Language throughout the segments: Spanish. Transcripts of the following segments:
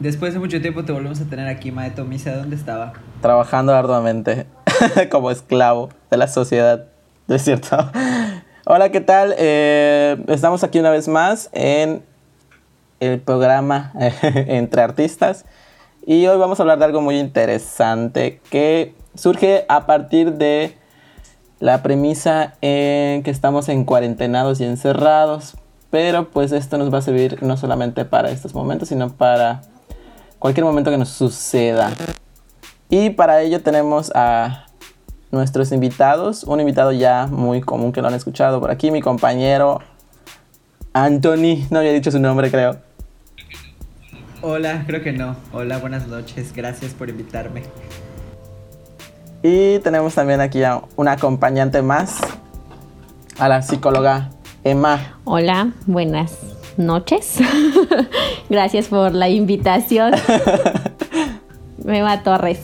Después de mucho tiempo te volvemos a tener aquí, Maeto Misa. ¿Dónde estaba? Trabajando arduamente como esclavo de la sociedad. ¿No es cierto? Hola, ¿qué tal? Eh, estamos aquí una vez más en el programa Entre Artistas. Y hoy vamos a hablar de algo muy interesante que surge a partir de la premisa en que estamos en cuarentenados y encerrados. Pero pues esto nos va a servir no solamente para estos momentos, sino para cualquier momento que nos suceda. Y para ello tenemos a nuestros invitados, un invitado ya muy común que lo han escuchado por aquí, mi compañero Anthony, no había dicho su nombre creo. Hola, creo que no. Hola, buenas noches, gracias por invitarme. Y tenemos también aquí a una acompañante más, a la psicóloga Emma. Hola, buenas noches. Gracias por la invitación. Emma Torres.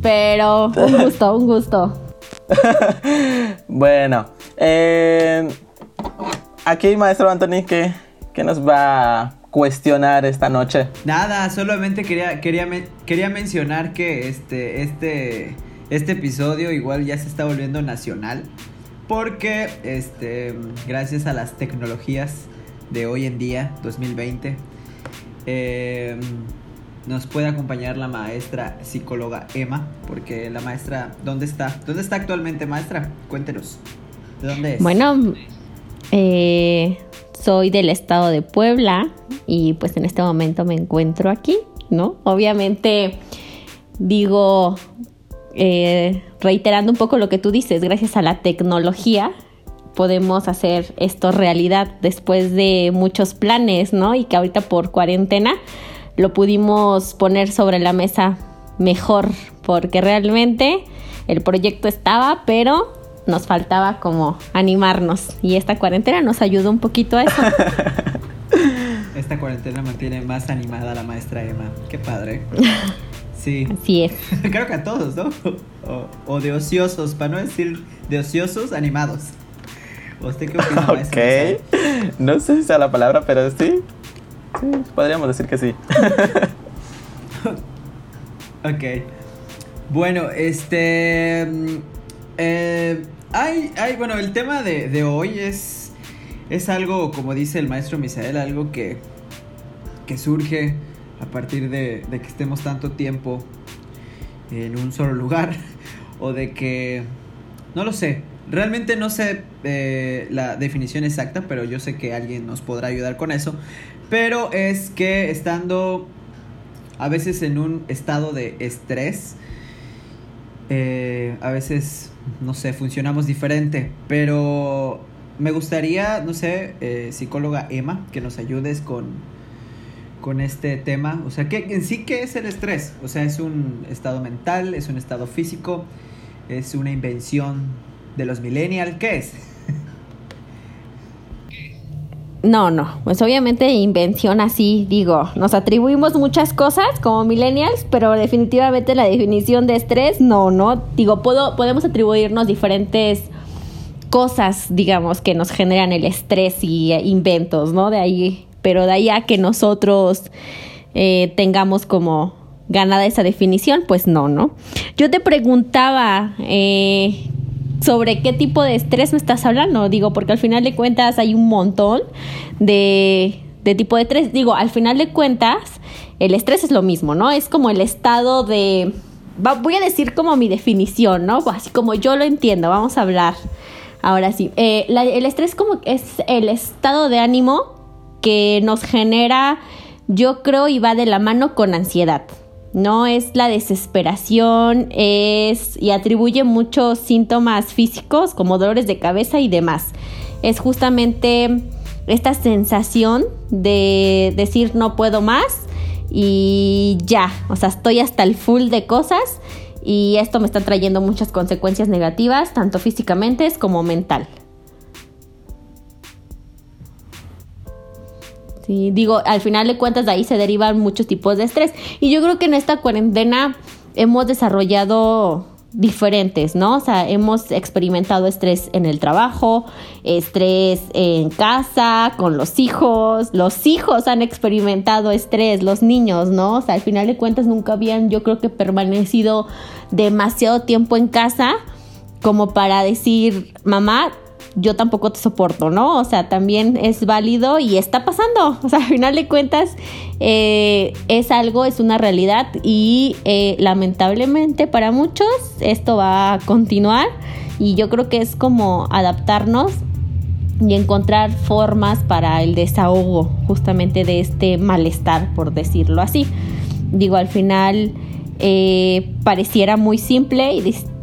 Pero un gusto, un gusto. bueno, eh, aquí, maestro Anthony, ¿qué, ¿qué, nos va a cuestionar esta noche? Nada, solamente quería, quería, quería mencionar que este, este este episodio igual ya se está volviendo nacional porque este, gracias a las tecnologías de hoy en día, 2020, em, nos puede acompañar la maestra psicóloga Emma, porque la maestra, ¿dónde está? ¿Dónde está actualmente, maestra? Cuéntenos. ¿De dónde es? Bueno, eh, soy del estado de Puebla y pues en este momento me encuentro aquí, ¿no? Obviamente digo eh, reiterando un poco lo que tú dices, gracias a la tecnología podemos hacer esto realidad después de muchos planes, ¿no? Y que ahorita por cuarentena lo pudimos poner sobre la mesa mejor, porque realmente el proyecto estaba, pero nos faltaba como animarnos y esta cuarentena nos ayudó un poquito a eso. Esta cuarentena mantiene más animada a la maestra Emma. Qué padre. Sí. Así es. Creo que a todos, ¿no? O, de ociosos, para no decir de ociosos animados. ¿Usted qué opina, Ok. No sé si sea la palabra, pero sí. Sí, podríamos decir que sí. ok. Bueno, este. Mm, eh, hay, hay, bueno, el tema de, de hoy es. Es algo, como dice el maestro Misael, algo que. que surge a partir de, que estemos tanto tiempo en un solo lugar o de que, no lo sé, realmente no sé eh, la definición exacta, pero yo sé que alguien nos podrá ayudar con eso, pero es que estando a veces en un estado de estrés, eh, a veces, no sé, funcionamos diferente, pero me gustaría, no sé, eh, psicóloga Emma, que nos ayudes con con este tema. O sea, ¿qué, en sí, ¿qué es el estrés? O sea, es un estado mental, es un estado físico, es una invención de los millennials. ¿Qué es? No, no, pues obviamente invención así, digo, nos atribuimos muchas cosas como millennials, pero definitivamente la definición de estrés, no, no, digo, puedo, podemos atribuirnos diferentes cosas, digamos, que nos generan el estrés y inventos, ¿no? De ahí pero de ahí a que nosotros eh, tengamos como ganada esa definición, pues no, ¿no? Yo te preguntaba eh, sobre qué tipo de estrés me estás hablando, digo, porque al final de cuentas hay un montón de, de tipo de estrés, digo, al final de cuentas el estrés es lo mismo, ¿no? Es como el estado de, voy a decir como mi definición, ¿no? Así como yo lo entiendo, vamos a hablar. Ahora sí, eh, el estrés como es el estado de ánimo que nos genera, yo creo, y va de la mano con ansiedad. No es la desesperación, es y atribuye muchos síntomas físicos como dolores de cabeza y demás. Es justamente esta sensación de decir no puedo más y ya, o sea, estoy hasta el full de cosas y esto me está trayendo muchas consecuencias negativas, tanto físicamente como mental. Digo, al final de cuentas de ahí se derivan muchos tipos de estrés. Y yo creo que en esta cuarentena hemos desarrollado diferentes, ¿no? O sea, hemos experimentado estrés en el trabajo, estrés en casa, con los hijos, los hijos han experimentado estrés, los niños, ¿no? O sea, al final de cuentas nunca habían, yo creo que permanecido demasiado tiempo en casa como para decir, mamá, yo tampoco te soporto, ¿no? O sea, también es válido y está pasando. O sea, al final de cuentas eh, es algo, es una realidad y eh, lamentablemente para muchos esto va a continuar y yo creo que es como adaptarnos y encontrar formas para el desahogo justamente de este malestar, por decirlo así. Digo, al final eh, pareciera muy simple y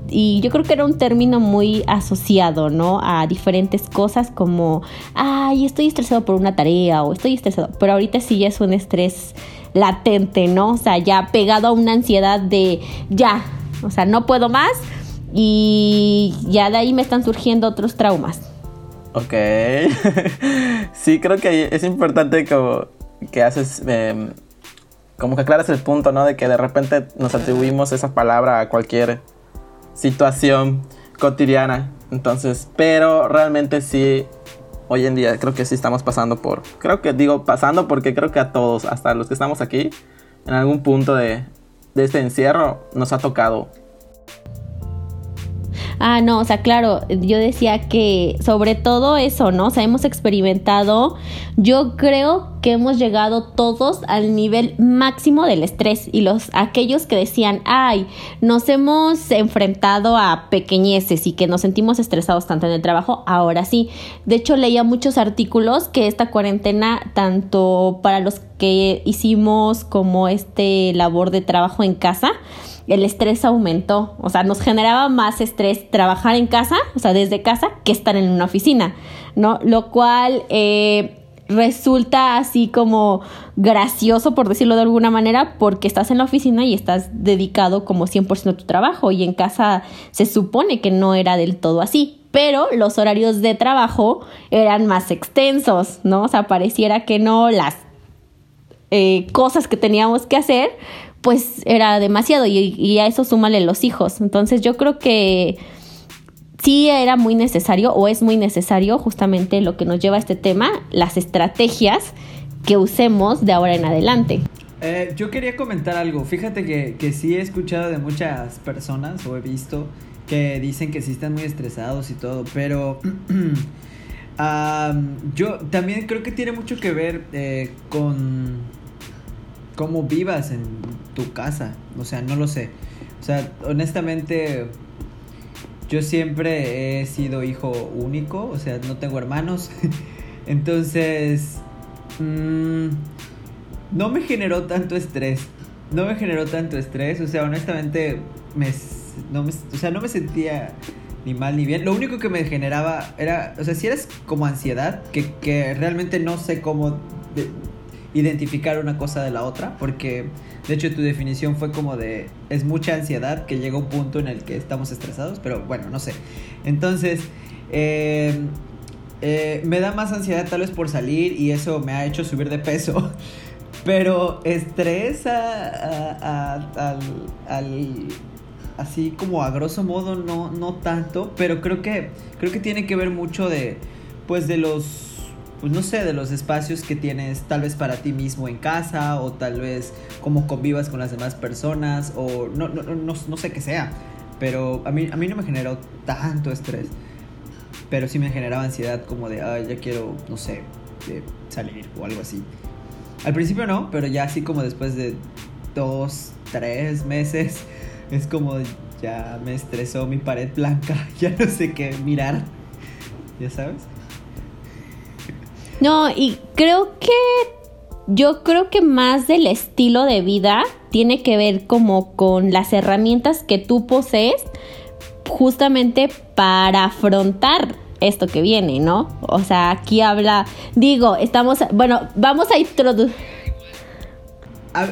y yo creo que era un término muy asociado, ¿no? A diferentes cosas como, ay, estoy estresado por una tarea o estoy estresado, pero ahorita sí ya es un estrés latente, ¿no? O sea, ya pegado a una ansiedad de, ya, o sea, no puedo más y ya de ahí me están surgiendo otros traumas. Ok, sí, creo que es importante como que haces... Em, como que aclaras el punto, ¿no? De que de repente nos atribuimos esa palabra a cualquier situación cotidiana. Entonces, pero realmente sí, hoy en día creo que sí estamos pasando por, creo que digo pasando porque creo que a todos, hasta los que estamos aquí, en algún punto de, de este encierro nos ha tocado Ah, no, o sea, claro, yo decía que sobre todo eso, ¿no? O sea, hemos experimentado, yo creo que hemos llegado todos al nivel máximo del estrés y los aquellos que decían, ay, nos hemos enfrentado a pequeñeces y que nos sentimos estresados tanto en el trabajo, ahora sí. De hecho, leía muchos artículos que esta cuarentena, tanto para los que hicimos como este labor de trabajo en casa, el estrés aumentó. O sea, nos generaba más estrés trabajar en casa, o sea, desde casa, que estar en una oficina, ¿no? Lo cual eh, resulta así como gracioso, por decirlo de alguna manera, porque estás en la oficina y estás dedicado como 100% a tu trabajo y en casa se supone que no era del todo así. Pero los horarios de trabajo eran más extensos, ¿no? O sea, pareciera que no las eh, cosas que teníamos que hacer pues era demasiado y, a eso súmale los hijos. Entonces yo creo que sí era muy necesario o es muy necesario justamente lo que nos lleva a este tema, las estrategias que usemos de ahora en adelante. Eh, yo quería comentar algo. Fíjate que, que, sí he escuchado de muchas personas o he visto que dicen que sí están muy estresados y todo, pero yo también creo que tiene mucho que ver eh, con cómo vivas en tu casa. O sea, no lo sé. O sea, honestamente, yo siempre he sido hijo único. O sea, no tengo hermanos. Entonces, mm, no me generó tanto estrés. No me generó tanto estrés. O sea, honestamente, me, no me, o sea, no me sentía ni mal ni bien. Lo único que me generaba era, o sea, si eres como ansiedad, que, que realmente no sé cómo identificar una cosa de la otra, porque de hecho tu definición fue como de es mucha ansiedad que llega un punto en el que estamos estresados, pero bueno, no sé. Entonces, eh, eh, me da más ansiedad tal vez por salir y eso me ha hecho subir de peso. Pero estrés al, así como a grosso modo no, no tanto, pero creo que creo que tiene que ver mucho de pues de los pues no sé, de los espacios que tienes tal vez para ti mismo en casa o tal vez cómo convivas con las demás personas o no, no, no, no sé qué sea. Pero a mí, a mí no me generó tanto estrés. Pero sí me generaba ansiedad como de, ay, ya quiero, no sé, salir o algo así. Al principio no, pero ya así como después de dos, tres meses, es como ya me estresó mi pared blanca, ya no sé qué mirar. ¿Ya sabes? No, y creo que yo creo que más del estilo de vida tiene que ver como con las herramientas que tú posees justamente para afrontar esto que viene, ¿no? O sea, aquí habla, digo, estamos, bueno, vamos a introducir...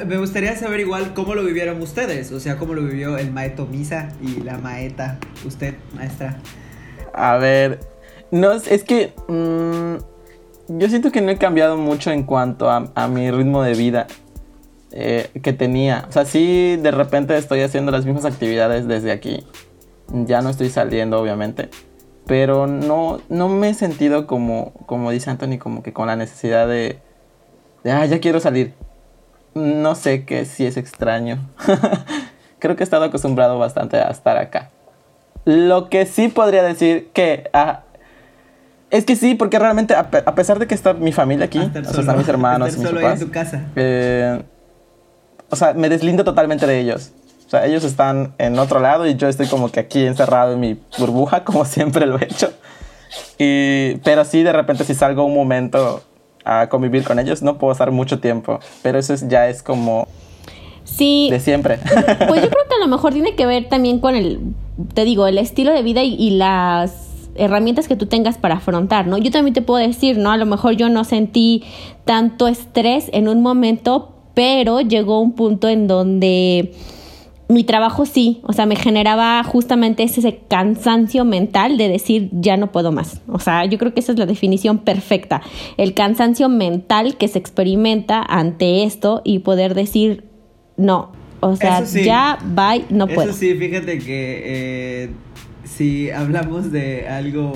Me gustaría saber igual cómo lo vivieron ustedes, o sea, cómo lo vivió el maeto Misa y la maeta, usted, maestra. A ver, no, es que... Mm, yo siento que no he cambiado mucho en cuanto a, mi ritmo de vida. eh, que tenía. O sea, sí, de repente estoy haciendo las mismas actividades desde aquí. Ya no estoy saliendo, obviamente. Pero no, no me he sentido como, como dice Anthony, como que con la necesidad de, ah, ya quiero salir. No sé qué si es extraño. Creo que he estado acostumbrado bastante a estar acá. Lo que sí podría decir que ah, es que sí, porque realmente a, pesar de que está mi familia aquí, o sea, están mis hermanos, mis papás, en tu casa. Eh, o sea, me deslindo totalmente de ellos. O sea, ellos están en otro lado y yo estoy como que aquí encerrado en mi burbuja, como siempre lo he hecho. Y, pero sí, de repente si salgo un momento a convivir con ellos, no puedo estar mucho tiempo. Pero eso ya es como... Sí. De siempre. Pues yo creo que a lo mejor tiene que ver también con el, te digo, el estilo de vida y, y las herramientas que tú tengas para afrontar, ¿no? Yo también te puedo decir, ¿no? A lo mejor yo no sentí tanto estrés en un momento, pero llegó un punto en donde mi trabajo sí, o sea, me generaba justamente ese cansancio mental de decir ya no puedo más. O sea, yo creo que esa es la definición perfecta. El cansancio mental que se experimenta ante esto y poder decir no. O sea, ya, bye, no puedo. Eso sí, fíjate que eh, si hablamos de algo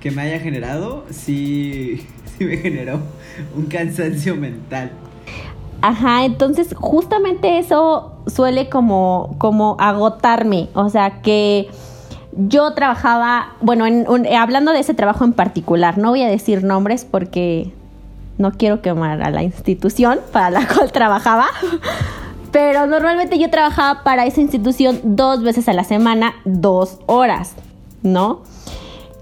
que me haya generado, sí, sí me generó un cansancio mental. Ajá, entonces justamente eso suele como, como agotarme, o sea que yo trabajaba, bueno, hablando de ese trabajo en particular, no voy a decir nombres porque no quiero quemar a la institución para la cual trabajaba, pero normalmente yo trabajaba para esa institución dos veces a la semana, dos horas, ¿no?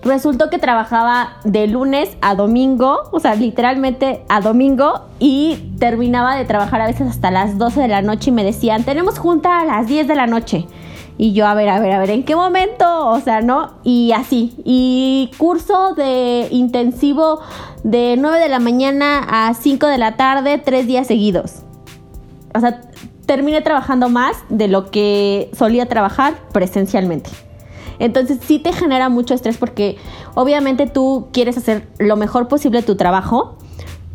Resultó que trabajaba de lunes a domingo, o sea, literalmente a domingo, y terminaba de trabajar a veces hasta las 12 de la noche y me decían, tenemos junta a las 10 de la noche. Y yo, a ver, a ver, a ver, ¿en qué momento? O sea, ¿no? Y así. Y curso de intensivo de 9 de la mañana a 5 de la tarde, tres días seguidos. O sea, terminé trabajando más de lo que solía trabajar presencialmente. Entonces sí te genera mucho estrés porque obviamente tú quieres hacer lo mejor posible tu trabajo,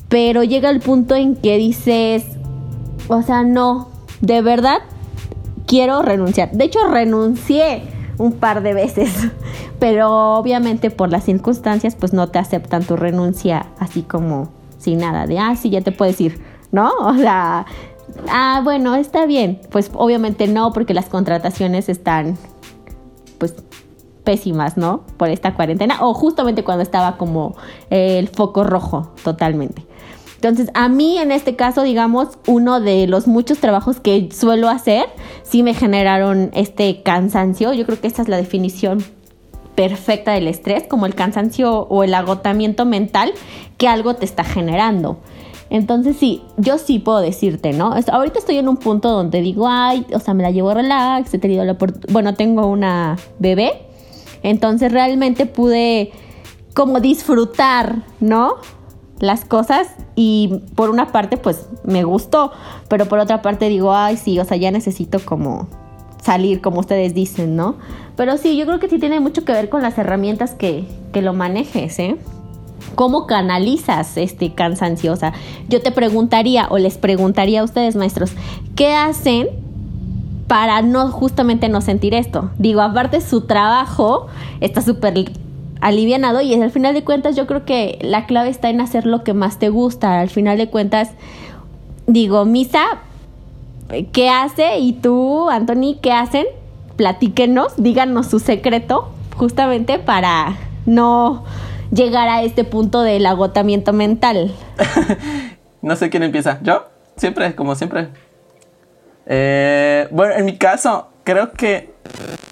pero llega el punto en que dices, o sea, no, de verdad quiero renunciar. De hecho, renuncié un par de veces, pero obviamente por las circunstancias pues no te aceptan tu renuncia así como sin nada de, ah, sí, ya te puedes ir, ¿no? O sea, ah, bueno, está bien. Pues obviamente no, porque las contrataciones están, pues, pésimas, ¿no? Por esta cuarentena, o justamente cuando estaba como el foco rojo totalmente. Entonces, a mí en este caso, digamos, uno de los muchos trabajos que suelo hacer, sí me generaron este cansancio. Yo creo que esta es la definición perfecta del estrés, como el cansancio o el agotamiento mental que algo te está generando. Entonces sí, yo sí puedo decirte, ¿no? Ahorita estoy en un punto donde digo, ay, o sea, me la llevo relax, he tenido la bueno, tengo una bebé, entonces realmente pude como disfrutar, ¿no? Las cosas y por una parte pues me gustó, pero por otra parte digo, ay, sí, o sea, ya necesito como salir, como ustedes dicen, ¿no? Pero sí, yo creo que sí tiene mucho que ver con las herramientas que, que lo manejes, ¿eh? ¿Cómo canalizas este cansancio? O sea, yo te preguntaría o les preguntaría a ustedes, maestros, ¿qué hacen para no justamente no sentir esto? Digo, aparte su trabajo está súper alivianado y al final de cuentas yo creo que la clave está en hacer lo que más te gusta. Al final de cuentas, digo, Misa, ¿qué hace? Y tú, Anthony, ¿qué hacen? Platíquenos, díganos su secreto, justamente para no llegar a este punto del agotamiento mental? no sé quién empieza. ¿Yo? Siempre, como siempre. Eh, bueno, en mi caso, creo que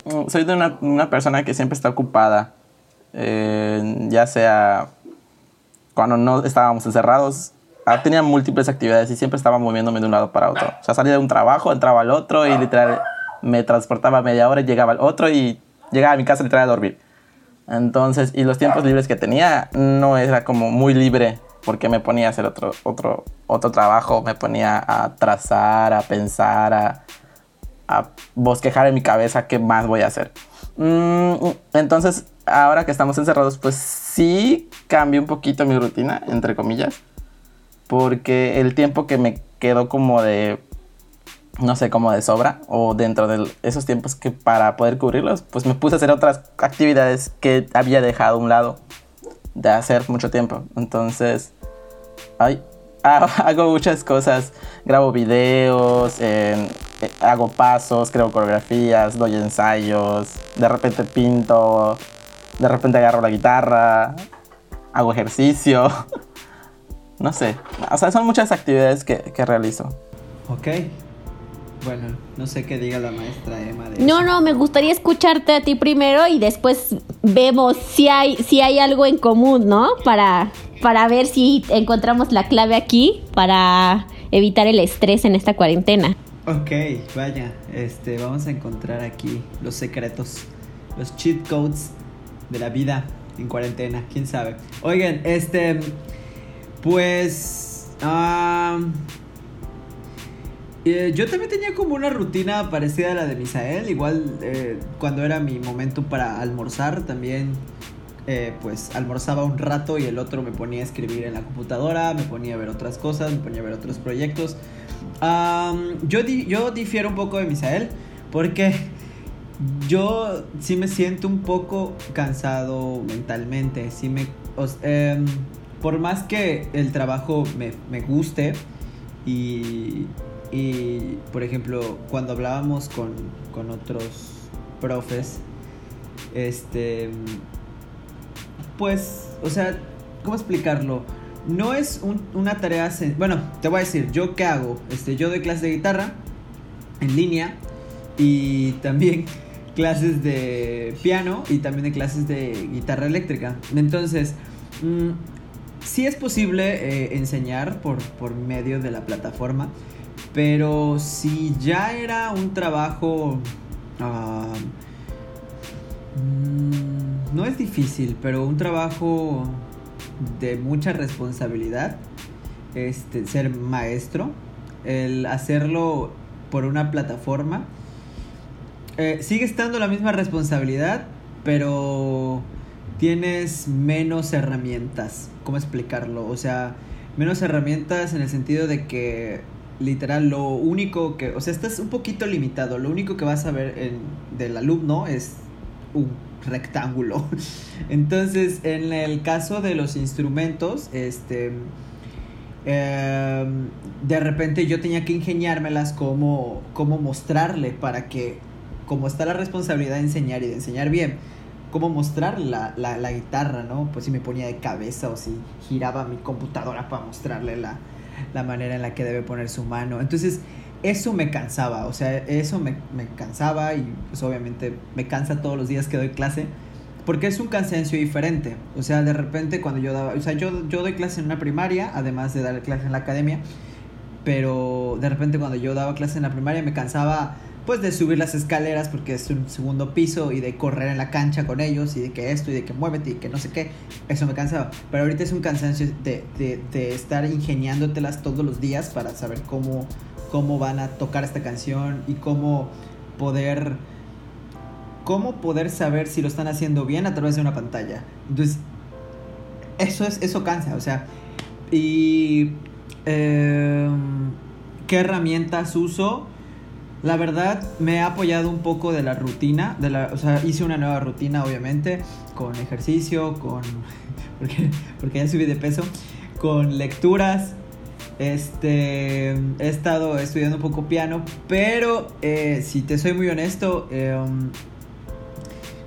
mm, soy de una, persona que siempre está ocupada. Eh, ya sea cuando no estábamos encerrados, ah, tenía múltiples actividades y siempre estaba moviéndome de un lado para otro. O sea, salía de un trabajo, entraba al otro y literal me transportaba media hora y llegaba al otro y llegaba a mi casa literal a dormir. Entonces, y los tiempos libres que tenía no era como muy libre porque me ponía a hacer otro, otro, otro trabajo, me ponía a trazar, a pensar, a, a bosquejar en mi cabeza qué más voy a hacer. Mm, entonces, ahora que estamos encerrados, pues sí cambió un poquito mi rutina, entre comillas. porque el tiempo que me quedó como de, no sé, como de sobra, o dentro de esos tiempos que para poder cubrirlos, pues me puse a hacer otras actividades que había dejado a un lado de hacer mucho tiempo. Entonces, ay, hago muchas cosas, grabo videos, eh, hago pasos, creo coreografías, doy ensayos, de repente pinto, de repente agarro la guitarra, hago ejercicio, no sé, o sea, son muchas actividades que, que realizo. Ok, bueno, no sé qué diga la maestra Emma. De no, no, me gustaría escucharte a ti primero y después vemos si hay, si hay algo en común, ¿no? Para, para ver si encontramos la clave aquí para evitar el estrés en esta cuarentena. Ok, vaya, este, vamos a encontrar aquí los secretos, los cheat codes de la vida en cuarentena, quién sabe. Oigan, este, pues, eh, yo también tenía como una rutina parecida a la de Misael, igual eh, cuando era mi momento para almorzar también eh, pues almorzaba un rato y el otro me ponía a escribir en la computadora, me ponía a ver otras cosas, me ponía a ver otros proyectos. yo, yo difiero un poco de Misael porque yo sí me siento un poco cansado mentalmente, sí me... Em, por más que el trabajo me, me guste y, y, por ejemplo, cuando hablábamos con, con otros profes, este, pues, o sea, ¿cómo explicarlo? No es una tarea, bueno, te voy a decir, yo qué hago, este, yo doy clases de guitarra en línea y también clases de piano y también de clases de guitarra eléctrica. Entonces, mm, sí es posible eh, enseñar por, por medio de la plataforma, pero si ya era un trabajo... Ah, mm, no es difícil, pero un trabajo de mucha responsabilidad. Este, ser maestro. El hacerlo por una plataforma. Eh, sigue estando la misma responsabilidad, pero tienes menos herramientas. ¿Cómo explicarlo? O sea, menos herramientas en el sentido de que literal lo único que, o sea, estás un poquito limitado, lo único que vas a ver del alumno es un rectángulo. Entonces, en el caso de los instrumentos, este em, de repente yo tenía que ingeniármelas como, como mostrarle para que, como está la responsabilidad de enseñar y de enseñar bien, cómo mostrar la, la, la guitarra, ¿no? Pues si me ponía de cabeza o si giraba mi computadora para mostrarle la, la manera en la que debe poner su mano. Entonces, eso me cansaba, o sea, eso me, cansaba y pues obviamente me cansa todos los días que doy clase, porque es un cansancio diferente. O sea, de repente cuando yo daba, o sea, yo, yo doy clase en una primaria, además de dar clase en la academia, pero de repente cuando yo daba clase en la primaria me cansaba pues de subir las escaleras porque es un segundo piso y de correr en la cancha con ellos y de que esto y de que muévete y que no sé qué, eso me cansaba. Pero ahorita es un cansancio de, de, de estar ingeniándotelas todos los días para saber cómo, cómo van a tocar esta canción y cómo poder cómo poder saber si lo están haciendo bien a través de una pantalla. Entonces, eso es eso cansa, o sea, y em, qué herramientas uso la verdad me he apoyado un poco de la rutina, de la, o sea, hice una nueva rutina obviamente, con ejercicio, con, porque, porque ya subí de peso, con lecturas, este, he estado estudiando un poco piano, pero eh, si te soy muy honesto, em,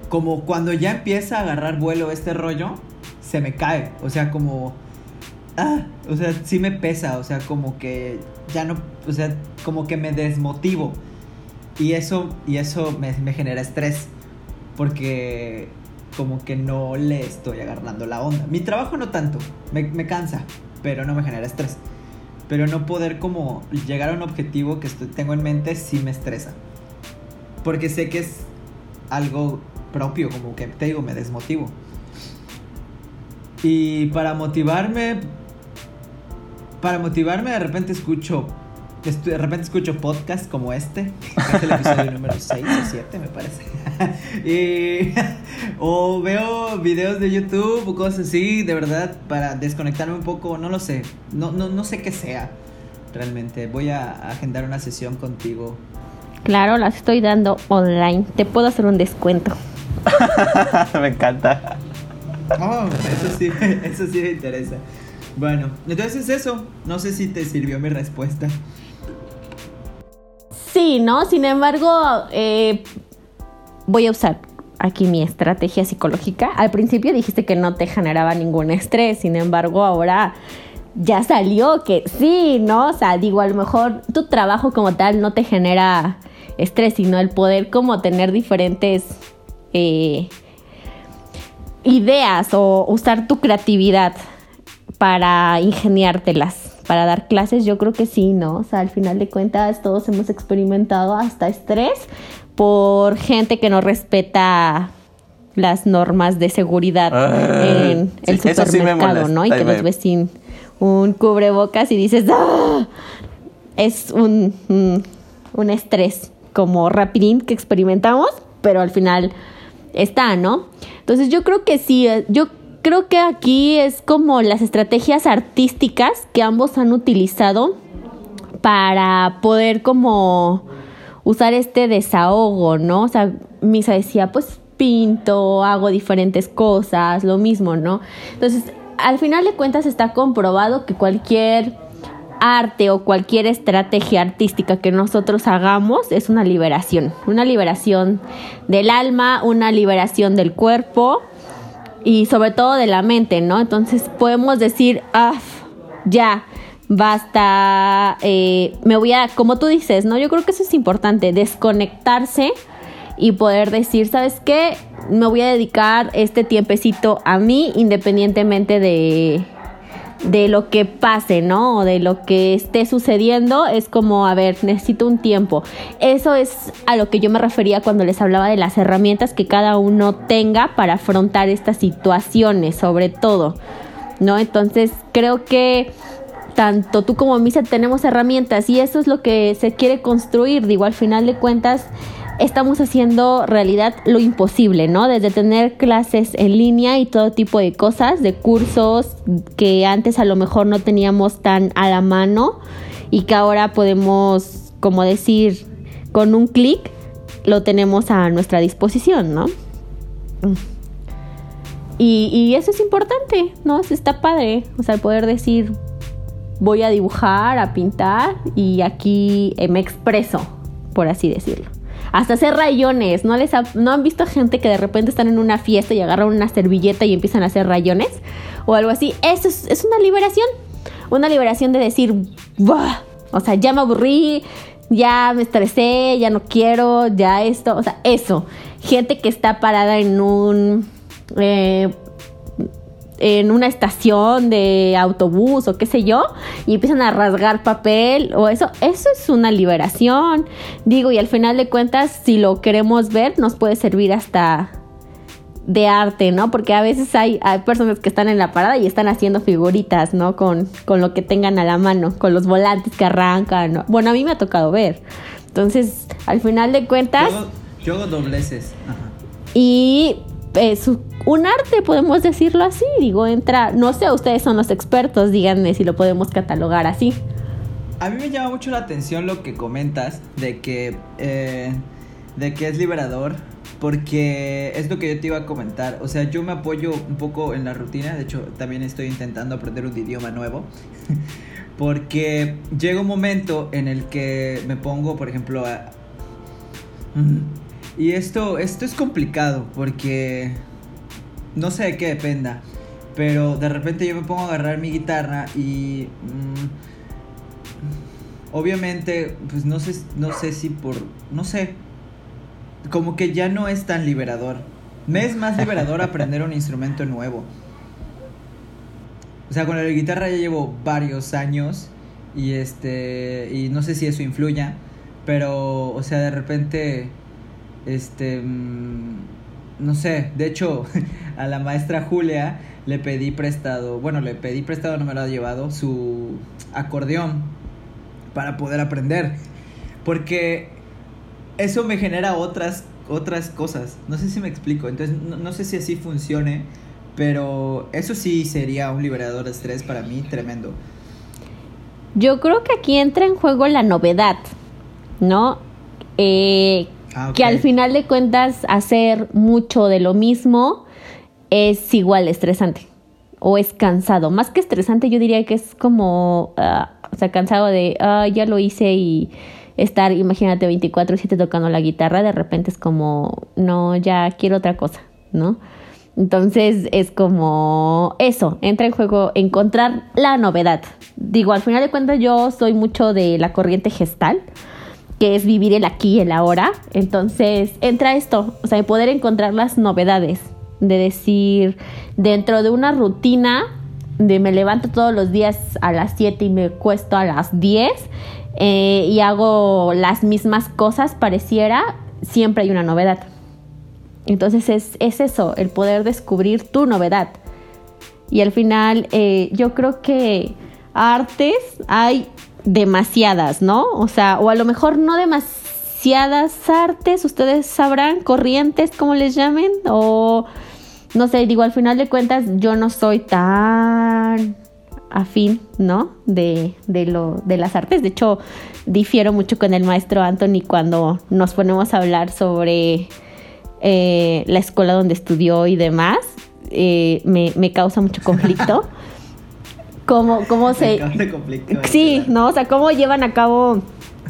como cuando ya empieza a agarrar vuelo este rollo, se me cae, o sea, como ah, o sea, sí me pesa, o sea, como que ya no, o sea, como que me desmotivo. Y eso, y eso me, genera estrés, porque como que no le estoy agarrando la onda. Mi trabajo no tanto, me, cansa, pero no me genera estrés. Pero no poder como llegar a un objetivo que tengo en mente sí me estresa. Porque sé que es algo propio, como que te digo, me desmotivo. Y para motivarme, para motivarme de repente escucho de repente escucho podcasts como este, es el episodio número 6 o 7 me parece. y, o veo videos de YouTube o cosas así, de verdad, para desconectarme un poco, no lo sé, no, no, no sé qué sea realmente. Voy a agendar una sesión contigo. Claro, las estoy dando online, te puedo hacer un descuento. me encanta. Oh, eso sí, eso sí me interesa. Bueno, entonces eso. No sé si te sirvió mi respuesta. Sí, ¿no? Sin embargo, eh, voy a usar aquí mi estrategia psicológica. Al principio dijiste que no te generaba ningún estrés, sin embargo, ahora ya salió que sí, ¿no? O sea, digo, a lo mejor tu trabajo como tal no te genera estrés, sino el poder como tener diferentes eh, ideas o usar tu creatividad para ingeniártelas, para dar clases, yo creo que sí, ¿no? O sea, al final de cuentas todos hemos experimentado hasta estrés por gente que no respeta las normas de seguridad Ah, en el eso sí supermercado, ¿no? Y que nos ves sin un cubrebocas y dices, ¡ah! Es un, un, un estrés como rapidín que experimentamos, pero al final está, ¿no? Entonces yo creo que sí, eh, yo creo que aquí es como las estrategias artísticas que ambos han utilizado para poder como usar este desahogo, ¿no? O sea, Misa decía, pues pinto, hago diferentes cosas, lo mismo, ¿no? Entonces, al final de cuentas está comprobado que cualquier arte o cualquier estrategia artística que nosotros hagamos es una liberación, una liberación del alma, una liberación del cuerpo y sobre todo de la mente, ¿no? Entonces podemos decir, ah, ya, basta, eh, me voy a, como tú dices, ¿no? Yo creo que eso es importante, desconectarse y poder decir, ¿sabes qué? Me voy a dedicar este tiempecito a mí independientemente de, de lo que pase, ¿no? O de lo que esté sucediendo, es como, a ver, necesito un tiempo. Eso es a lo que yo me refería cuando les hablaba de las herramientas que cada uno tenga para afrontar estas situaciones, sobre todo, ¿no? Entonces, creo que tanto tú como Misa tenemos herramientas y eso es lo que se quiere construir. Digo, al final de cuentas, estamos haciendo realidad lo imposible, ¿no? Desde tener clases en línea y todo tipo de cosas, de cursos que antes a lo mejor no teníamos tan a la mano y que ahora podemos, como decir, con un clic lo tenemos a nuestra disposición, ¿no? Y, eso es importante, ¿no? Eso está padre, o sea, poder decir, voy a dibujar, a pintar y aquí me expreso, por así decirlo. Hasta hacer rayones, ¿no les no han visto gente que de repente están en una fiesta y agarran una servilleta y empiezan a hacer rayones o algo así? Eso es, es una liberación, una liberación de decir, "Buah", o sea, ya me aburrí, ya me estresé, ya no quiero, ya esto, o sea, eso. Gente que está parada en un eh, en una estación de autobús o qué sé yo y empiezan a rasgar papel o eso, eso es una liberación. Digo, y al final de cuentas, si lo queremos ver, nos puede servir hasta de arte, ¿no? Porque a veces hay, hay personas que están en la parada y están haciendo figuritas, ¿no? Con, con lo que tengan a la mano, con los volantes que arrancan. ¿no? Bueno, a mí me ha tocado ver. Entonces, al final de cuentas... Yo hago, yo hago dobleces. Ajá. Y es un arte, podemos decirlo así. Digo, entra, no sé, ustedes son los expertos, díganme si lo podemos catalogar así. A mí me llama mucho la atención lo que comentas de que, eh, de que es liberador, porque es lo que yo te iba a comentar. O sea, yo me apoyo un poco en la rutina, de hecho también estoy intentando aprender un idioma nuevo, porque llega un momento en el que me pongo, por ejemplo, a... Y esto, esto es complicado, porque no sé de qué dependa. Pero de repente yo me pongo a agarrar mi guitarra y mm, obviamente, pues no sé, no sé si por, no sé, como que ya no es tan liberador. Me es más liberador aprender un instrumento nuevo. O sea, con la guitarra ya llevo varios años y este, y no sé si eso influya, pero, o sea, de repente, este, mm, no sé, de hecho, a la maestra Julia le pedí prestado, bueno, le pedí prestado, no me lo ha llevado, su acordeón. para poder aprender. Porque eso me genera otras, otras cosas. No sé si me explico. Entonces, no, no sé si así funcione. Pero eso sí sería un liberador de estrés para mí tremendo. Yo creo que aquí entra en juego la novedad, ¿no? Eh, Ah. Que al final de cuentas hacer mucho de lo mismo es igual estresante o es cansado. Más que estresante yo diría que es como, ah, o sea, cansado de, ah, ya lo hice y estar, imagínate, 24/7 tocando la guitarra, de repente es como, no, ya quiero otra cosa, ¿no? Entonces es como eso, entra en juego encontrar la novedad. Digo, al final de cuentas yo soy mucho de la corriente gestal, que es vivir el aquí el ahora. Entonces entra esto, o sea, de poder encontrar las novedades, de decir, dentro de una rutina, de me levanto todos los días a las 7 y me cuesto a las 10 eh, y hago las mismas cosas, pareciera, siempre hay una novedad. Entonces es, es eso, el poder descubrir tu novedad. Y al final eh, yo creo que artes hay demasiadas, ¿no? O sea, o a lo mejor no demasiadas artes, ustedes sabrán, corrientes, como les llamen, o no sé, digo, al final de cuentas yo no soy tan afín, ¿no? De, de, lo, de las artes. De hecho, difiero mucho con el maestro Anthony cuando nos ponemos a hablar sobre eh, la escuela donde estudió y demás. Eh, me, me, causa mucho conflicto. cómo, cómo se... sí. ¿no? O sea, cómo llevan a cabo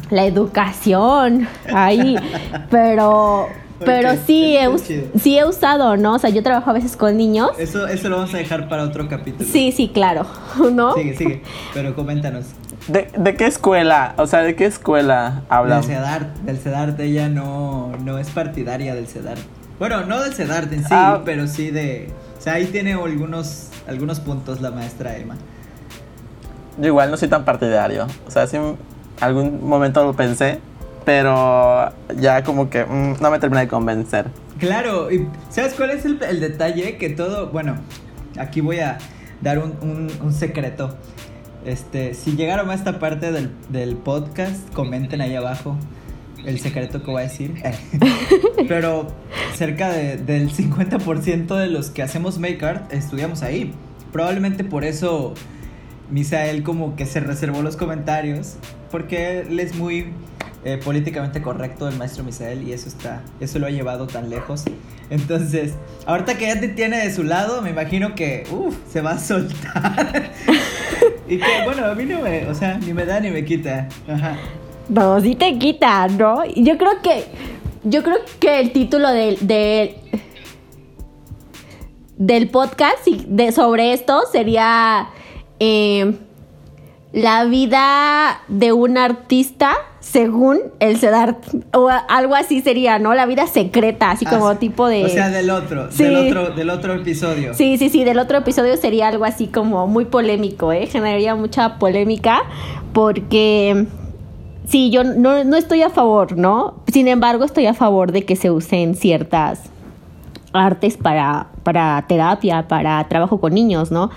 la educación ahí. Pero... Pero sí, he, sí he usado, ¿no? O sea, yo trabajo a veces con niños. Eso, eso lo vamos a dejar para otro capítulo. Sí, sí, claro, ¿no? Sigue, sigue. Pero coméntanos. ¿De, de qué escuela? O sea, ¿de qué escuela hablan? Del CEDART. Del CEDART ella no, no es partidaria del CEDART. Bueno, no del CEDART en sí, Ah. pero sí de... O sea, ahí tiene algunos, algunos puntos la maestra Emma. Yo igual no soy tan partidario. O sea, sí en algún momento lo pensé, pero ya como que mm, no me terminé de convencer. Claro, y ¿sabes cuál es el, el detalle? Que todo, bueno, aquí voy a dar un, un- un secreto. Este, si llegaron a esta parte del, del podcast, comenten ahí abajo el secreto que voy a decir. Pero cerca de- del 50% de los que hacemos make art estudiamos ahí. Probablemente por eso Misael como que se reservó los comentarios, porque él es muy eh, políticamente correcto el maestro Misael y eso está, eso lo ha llevado tan lejos. Entonces, ahorita que ya te tiene de su lado, me imagino que, uff, se va a soltar. y que, bueno, a mí no me, o sea, ni me da ni me quita. Ajá. No, sí te quita, ¿no? Yo creo que. Yo creo que el título del. del del podcast de, sobre esto sería eh, la vida de un artista según el CEDART o algo así sería, ¿no? La vida secreta, así como Ah, tipo de O sea, del otro, Sí. del otro, del otro episodio. Sí, sí, sí, del otro episodio sería algo así como muy polémico, ¿eh? Generaría mucha polémica porque sí, yo no, no estoy a favor, ¿no? Sin embargo, estoy a favor de que se usen ciertas artes para, para terapia, para trabajo con niños, ¿no?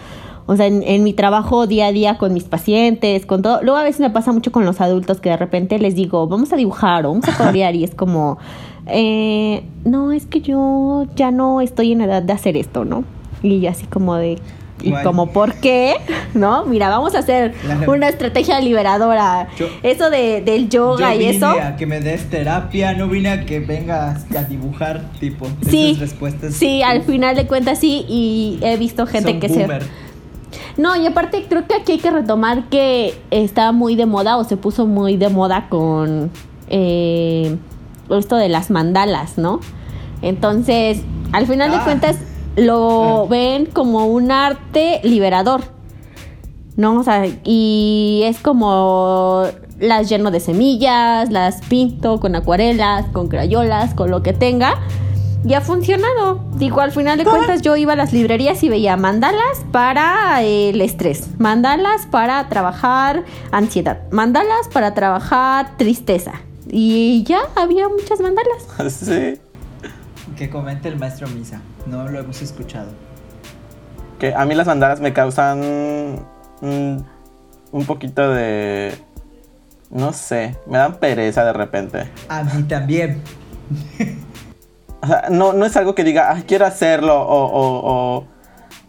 O sea, en, en mi trabajo día a día con mis pacientes, con todo. Luego a veces me pasa mucho con los adultos que de repente les digo, vamos a dibujar o vamos a colorear y es como, eh, no, es que yo ya no estoy en edad de hacer esto, ¿no? Y yo así como de, ¿y Bueno. como por qué? ¿No? Mira, vamos a hacer una estrategia liberadora. Yo- eso de, del yoga Yo y vine eso. a que me des terapia, no vine a que vengas a dibujar, tipo. Sí, Esas respuestas. sí, al final de cuentas sí, y he visto gente son que boomer. se... No, y aparte creo que aquí hay que retomar que está muy de moda o se puso muy de moda con eh, esto de las mandalas, ¿no? Entonces, al final de Ah. cuentas lo ven como un arte liberador, ¿no? O sea, y es como las lleno de semillas, las pinto con acuarelas, con crayolas, con lo que tenga. Y ha funcionado. Digo, al final de cuentas yo iba a las librerías y veía mandalas para el estrés, mandalas para trabajar ansiedad, mandalas para trabajar tristeza. Y ya había muchas mandalas. sí. Que comente el maestro Misa. No lo hemos escuchado. Que a mí las mandalas me causan mm, un poquito de no sé, me dan pereza de repente. A mí también. Sea, no, no es algo que diga, "Ay, quiero hacerlo o, o- o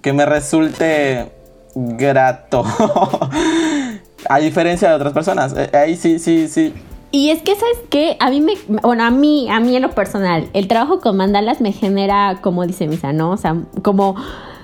que me resulte grato. a diferencia de otras personas. Eh, Ahí sí, sí, sí. Y es que, ¿sabes qué? A mí me, bueno, a mí, a mí en lo personal, el trabajo con mandalas me genera, como dice Misa, ¿no? O sea, como,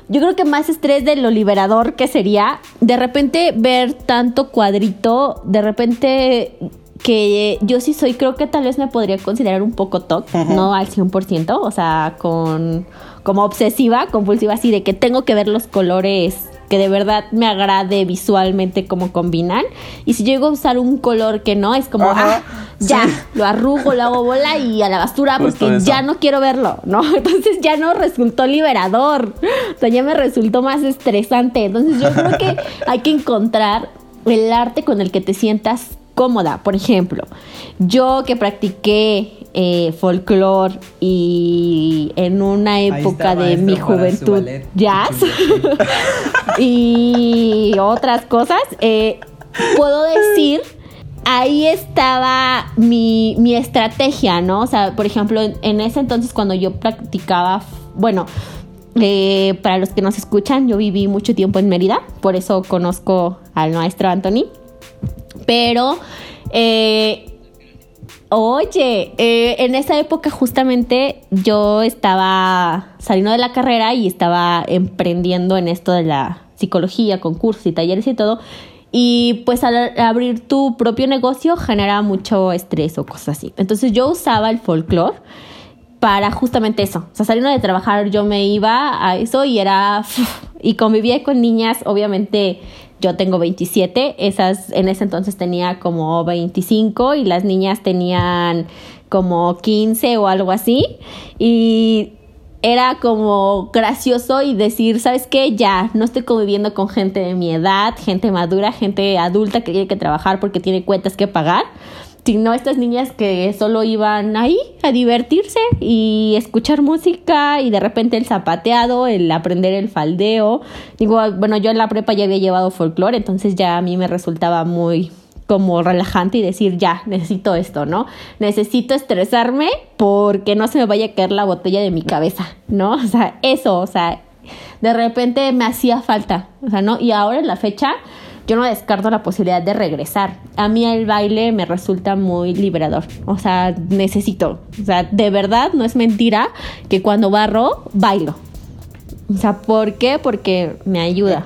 yo creo que más estrés de lo liberador que sería, de repente ver tanto cuadrito, de repente que yo sí soy, creo que tal vez me podría considerar un poco TOC, no al 100%, o sea, con, como obsesiva, compulsiva, así de que tengo que ver los colores que de verdad me agrade visualmente cómo combinan. Y si llego a usar un color que no, es como, Ajá, ah, ya, sí. lo arrugo, lo hago bola y a la basura Justo porque ya no quiero verlo, ¿no? Entonces ya no resultó liberador. O sea, ya me resultó más estresante. Entonces yo creo que hay que encontrar el arte con el que te sientas cómoda. Por ejemplo, yo que practiqué eh, folclore y en una época de mi juventud jazz y otras cosas, eh, puedo decir, ahí estaba mi, mi estrategia, ¿no? O sea, por ejemplo, en, en ese entonces cuando yo practicaba, bueno, eh, para los que nos escuchan, yo viví mucho tiempo en Mérida, por eso conozco al maestro Anthony, pero... eh, Oye, eh, en esa época justamente yo estaba saliendo de la carrera y estaba emprendiendo en esto de la psicología, concursos y talleres y todo. Y pues al abrir tu propio negocio genera mucho estrés o cosas así. Entonces yo usaba el folclore para justamente eso. O sea, saliendo de trabajar yo me iba a eso y era... Y convivía con niñas, obviamente yo tengo 27, esas en ese entonces tenía como 25 y las niñas tenían como 15 o algo así. Y era como gracioso y decir, ¿sabes qué? Ya, no estoy conviviendo con gente de mi edad, gente madura, gente adulta que tiene que trabajar porque tiene cuentas que pagar sino estas niñas que solo iban ahí a divertirse y escuchar música y de repente el zapateado, el aprender el faldeo. Digo, bueno, yo en la prepa ya había llevado folclore, entonces ya a mí me resultaba muy como relajante y decir, ya, necesito esto, ¿no? Necesito estresarme porque no se me vaya a caer la botella de mi cabeza, ¿no? O sea, eso, o sea, de repente me hacía falta, o sea, ¿no? Y ahora en la fecha yo no descarto la posibilidad de regresar. A mí el baile me resulta muy liberador. O sea, necesito. O sea, de verdad no es mentira que cuando barro, bailo. O sea, ¿por qué? Porque me ayuda.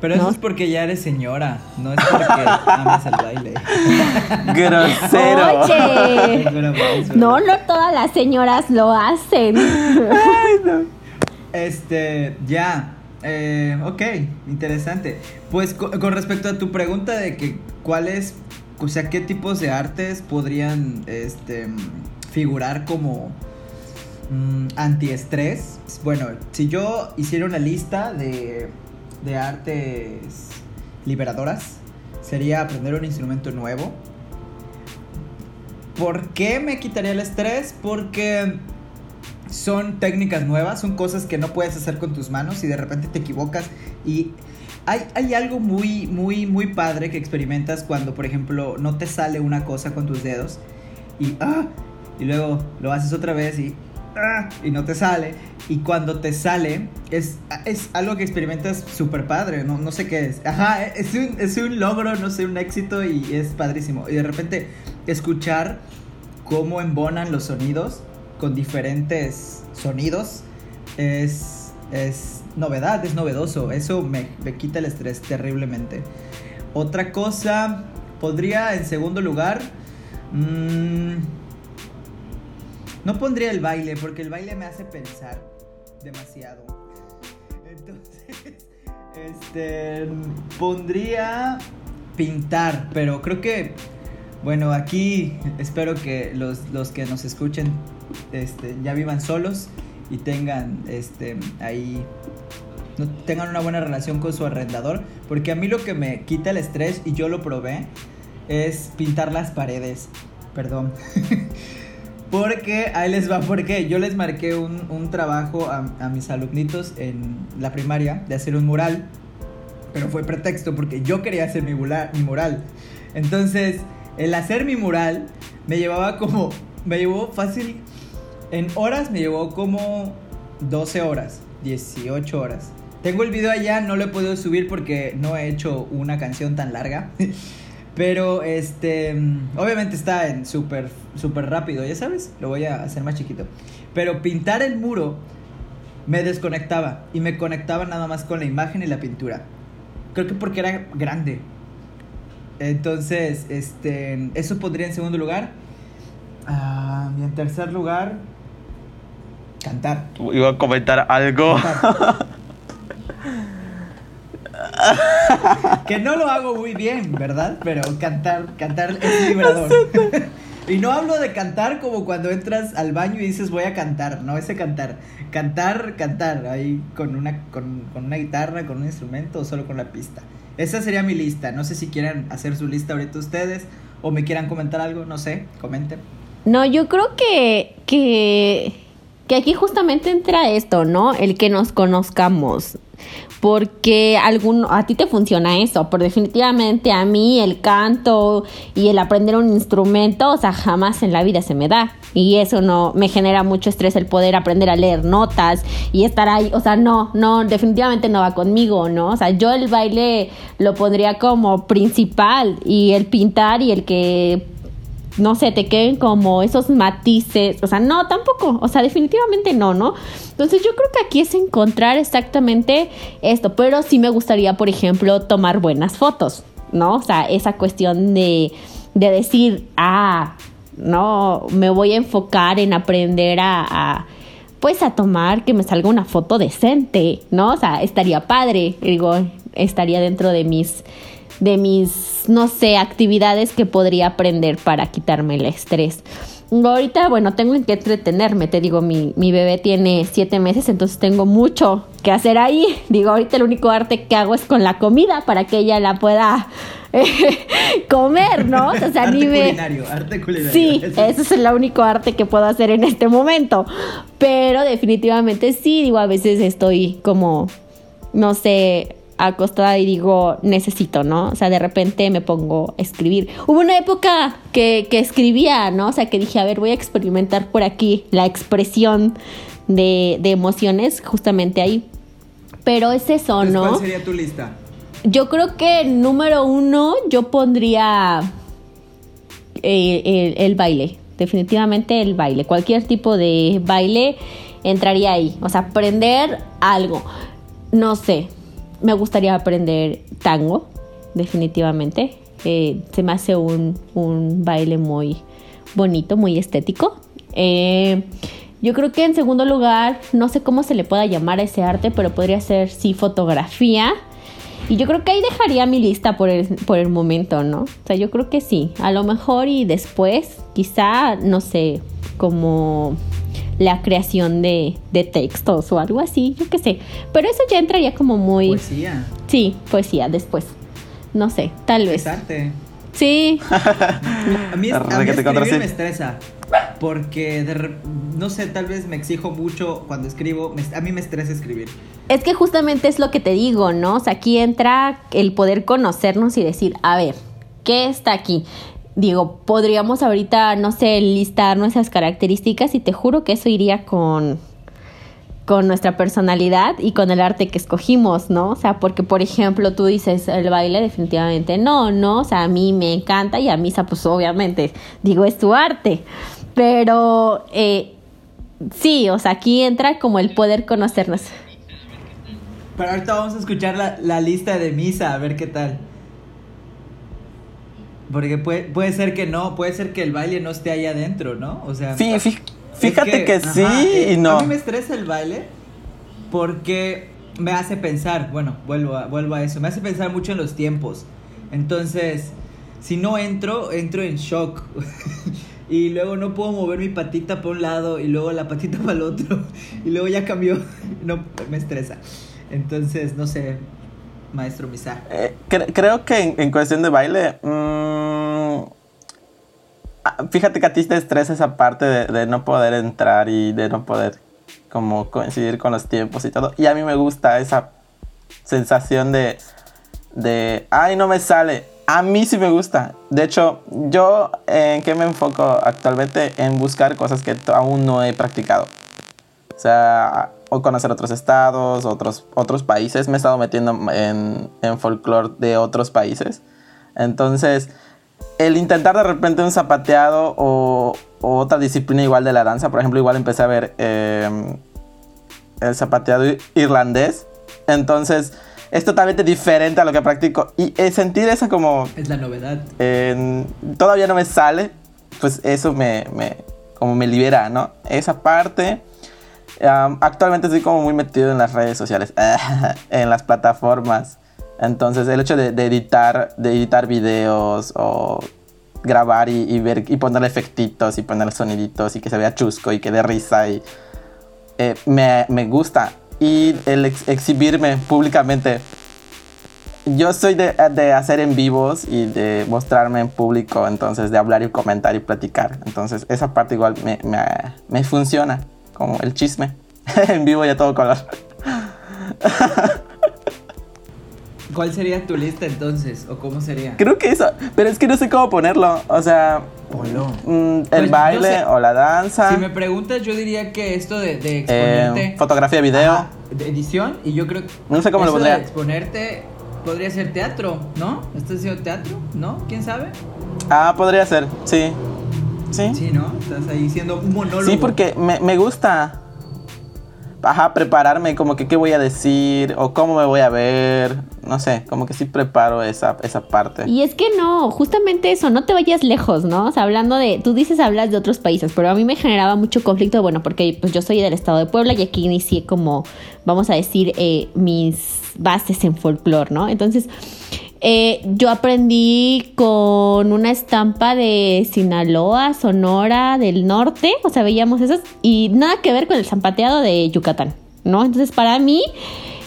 Pero eso ¿No? es porque ya eres señora, no es porque amas el baile. Grosero. Oye. No, no todas las señoras lo hacen. Este, ya. Eh, ok, interesante. Pues co- con respecto a tu pregunta de que cuáles, o sea, qué tipos de artes podrían este, figurar como mm, antiestrés. Bueno, si yo hiciera una lista de, de artes liberadoras, sería aprender un instrumento nuevo. ¿Por qué me quitaría el estrés? Porque son técnicas nuevas, son cosas que no puedes hacer con tus manos y de repente te equivocas y hay, hay algo muy, muy, muy padre que experimentas cuando, por ejemplo, no te sale una cosa con tus dedos y, ah, y luego lo haces otra vez y, ah, y no te sale. Y cuando te sale, es, es algo que experimentas súper padre, no, no sé qué es. Ajá, es un, es un logro, no sé, un éxito y es padrísimo. Y de repente escuchar cómo embonan los sonidos con diferentes sonidos es, es novedad, es novedoso. Eso me, me quita el estrés terriblemente. Otra cosa, podría en segundo lugar... mm, no pondría el baile, porque el baile me hace pensar demasiado. Entonces, este, pondría pintar, pero creo que, bueno, aquí espero que los, los que nos escuchen este, ya vivan solos y tengan este, ahí, tengan una buena relación con su arrendador, porque a mí lo que me quita el estrés, y yo lo probé, es pintar las paredes. Perdón. Porque ahí les va, porque yo les marqué un, un trabajo a, a mis alumnitos en la primaria de hacer un mural, pero fue pretexto porque yo quería hacer mi, mula- mi mural. Entonces el hacer mi mural me llevaba como, me llevó fácil, en horas me llevó como 12 horas, 18 horas. Tengo el video allá, no lo he podido subir porque no he hecho una canción tan larga. Pero este, obviamente está en súper, súper rápido, ya sabes, lo voy a hacer más chiquito. Pero pintar el muro me desconectaba y me conectaba nada más con la imagen y la pintura. Creo que porque era grande. Entonces, este, eso pondría en segundo lugar. Ah, y en tercer lugar, cantar. Iba a comentar algo. que no lo hago muy bien, ¿verdad? Pero cantar, cantar es liberador. y no hablo de cantar como cuando entras al baño y dices voy a cantar, no ese cantar. Cantar, cantar, ahí con una, con, con una guitarra, con un instrumento o solo con la pista. Esa sería mi lista. No sé si quieran hacer su lista ahorita ustedes o me quieran comentar algo, no sé, comenten. No, yo creo que, que, que aquí justamente entra esto, ¿no? El que nos conozcamos porque algún, a ti te funciona eso, pero definitivamente a mí el canto y el aprender un instrumento, o sea, jamás en la vida se me da. Y eso no me genera mucho estrés el poder aprender a leer notas y estar ahí, o sea, no, no, definitivamente no va conmigo, ¿no? O sea, yo el baile lo pondría como principal y el pintar y el que no sé, te queden como esos matices, o sea, no, tampoco, o sea, definitivamente no, ¿no? Entonces yo creo que aquí es encontrar exactamente esto, pero sí me gustaría, por ejemplo, tomar buenas fotos, ¿no? O sea, esa cuestión de, de decir, ah, no, me voy a enfocar en aprender a, pues a tomar que me salga una foto decente, ¿no? O sea, estaría padre, digo, estaría dentro de mis de mis, no sé, actividades que podría aprender para quitarme el estrés. Ahorita, bueno, tengo que entretenerme, te digo, mi, mi bebé tiene siete meses, entonces tengo mucho que hacer ahí. Digo, ahorita el único arte que hago es con la comida para que ella la pueda comer, ¿no? O sea, arte culinario, arte culinario. Sí, eso es el único arte que puedo hacer en este momento. Pero definitivamente sí, digo, a veces estoy como, no sé, acostada y digo, necesito, ¿no? O sea, de repente me pongo a escribir. Hubo una época que, escribía, ¿no? O sea, que dije, a ver, voy a experimentar por aquí la expresión de, emociones justamente ahí. Pero es eso, ¿no? ¿Cuál sería tu lista? Yo creo que número uno yo pondría eh, el baile. Definitivamente el baile. Cualquier tipo de baile entraría ahí. O sea, aprender algo. No sé, me gustaría aprender tango, definitivamente. Eh, se me hace un, baile muy bonito, muy estético. Eh, yo creo que en segundo lugar, no sé cómo se le pueda llamar a ese arte, pero podría ser sí fotografía. Y yo creo que ahí dejaría mi lista por el, por el momento, ¿no? O sea, yo creo que sí. A lo mejor y después, quizá, no sé, como la creación de, textos o algo así, yo qué sé. Pero eso ya entraría como muy... Poesía. Sí, poesía, después. No sé, tal vez. arte. Sí. a mí, a mí escribir me estresa. Porque, no sé, tal vez me exijo mucho cuando escribo. a mí me estresa escribir. Es que justamente es lo que te digo, ¿no? O sea, aquí entra el poder conocernos y decir, a ver, ¿qué está aquí? digo, podríamos ahorita, no sé, listar nuestras características y te juro que eso iría con, con nuestra personalidad y con el arte que escogimos, ¿no? O sea, porque por ejemplo tú dices el baile definitivamente no, no, o sea, a mí me encanta y a Misa pues obviamente digo es tu arte, pero eh, sí, o sea, aquí entra como el poder conocernos. Pero ahorita vamos a escuchar la, la lista de Misa, a ver qué tal. Porque puede, puede ser que no, puede ser que el baile no esté ahí adentro, ¿no? O sea, fíjate que, sí y no. A mí me estresa el baile porque me hace pensar, bueno, vuelvo a, vuelvo a eso, me hace pensar mucho en los tiempos. Entonces, si no entro, entro en shock. y luego no puedo mover mi patita para un lado y luego la patita para el otro. y luego ya cambió. no, me estresa. Entonces, no sé, maestro Misa? Eh, creo que en, cuestión de baile, mm, ah, fíjate que a ti te estresa esa parte de, no poder entrar y de no poder como coincidir con los tiempos y todo. Y a mí me gusta esa sensación de, de ay, no me sale, A mí sí me gusta. De hecho, yo en qué me enfoco actualmente en buscar cosas que aún no he practicado. O sea, o conocer otros estados, otros, otros países. Me he estado metiendo en, en folclore de otros países. Entonces, el intentar de repente un zapateado o, otra disciplina igual de la danza, por ejemplo, igual empecé a ver em, el zapateado irlandés. Entonces, es totalmente diferente a lo que practico. Y sentir esa como... Es la novedad. todavía no me sale, pues eso me, como me libera, ¿no? Esa parte. actualmente estoy como muy metido en las redes sociales, en las plataformas. Entonces el hecho de, editar, de editar videos o grabar y, ver y poner efectitos y poner soniditos y que se vea chusco y que dé risa y eh, me, me gusta y el exhibirme públicamente. Yo soy de, hacer en vivos y de mostrarme en público, entonces de hablar y comentar y platicar. Entonces esa parte igual me, me, funciona, como el chisme, en vivo y a todo color. ¿Cuál sería tu lista entonces? ¿O cómo sería? Creo que eso, pero es que no sé cómo ponerlo. O sea, mm, el pues, baile o la danza. Si me preguntas, yo diría que esto de, de exponerte. Eh, fotografía, video. de edición, y yo creo que. No sé cómo lo pondría. exponerte podría ser teatro, ¿no? ¿Estás haciendo teatro? ¿No? ¿Quién sabe? Ah, podría ser, sí. Sí. Sí, ¿no? Estás ahí siendo un monólogo. Sí, porque me, me gusta ajá, prepararme como que qué voy a decir o cómo me voy a ver. No sé, como que sí preparo esa, esa parte. Y es que no, justamente eso, no te vayas lejos, ¿no? O sea, hablando de, tú dices hablas de otros países, pero a mí me generaba mucho conflicto, bueno, porque pues yo soy del estado de Puebla y aquí inicié como, vamos a decir, eh, mis bases en folclore, ¿no? Entonces, eh, yo aprendí con una estampa de Sinaloa, Sonora, del norte, o sea, veíamos esas, y nada que ver con el zapateado de Yucatán, ¿no? Entonces, para mí,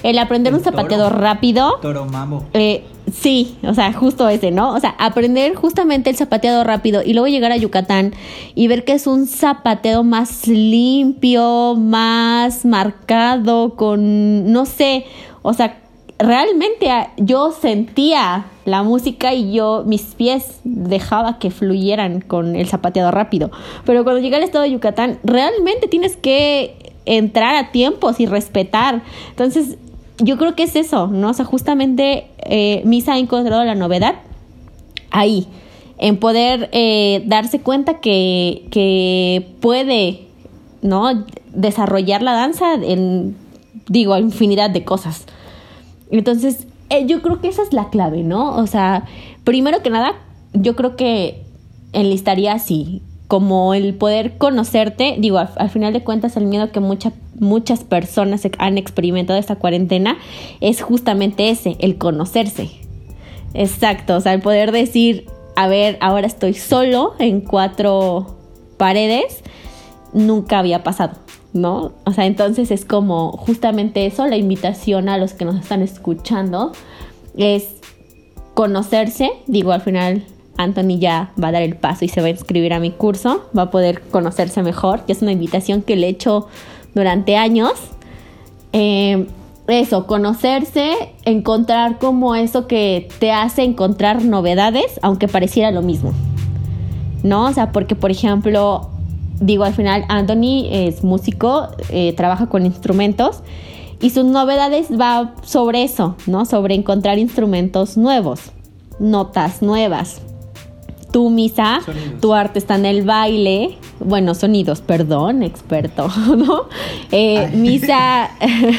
el aprender un zapateado rápido. Toro mamo. Eh, sí, o sea, justo ese, ¿no? O sea, aprender justamente el zapateado rápido y luego llegar a Yucatán y ver que es un zapateado más limpio, más marcado, con, no sé, o sea, realmente ah, yo sentía la música y yo, mis pies dejaba que fluyeran con el zapateado rápido. Pero cuando llegué al estado de Yucatán, realmente tienes que entrar a tiempos y respetar. Entonces, yo creo que es eso, ¿no? O sea, justamente eh, Misa ha encontrado la novedad ahí, en poder eh, darse cuenta que, que puede, ¿no? Desarrollar la danza en, digo, infinidad de cosas. Entonces, eh, yo creo que esa es la clave, ¿no? O sea, primero que nada, yo creo que enlistaría así, como el poder conocerte, digo, al, final de cuentas el miedo que muchas personas han experimentado esta cuarentena es justamente ese, el conocerse. Exacto, o sea, el poder decir, a ver, ahora estoy solo en cuatro paredes, nunca había pasado. ¿No? O sea, entonces es como justamente eso, la invitación a los que nos están escuchando es conocerse, digo, al final Anthony ya va a dar el paso y se va a inscribir a mi curso, va a poder conocerse mejor, que es una invitación que le he hecho durante años. Eh, eso, conocerse, encontrar como eso que te hace encontrar novedades, aunque pareciera lo mismo. ¿No? O sea, porque por ejemplo, digo, al final Anthony es músico, eh, trabaja con instrumentos y sus novedades va sobre eso, ¿no? Sobre encontrar instrumentos nuevos, notas nuevas. Tu Misa, tu arte está en el baile, bueno, sonidos, perdón, experto, ¿no? Eh, misa,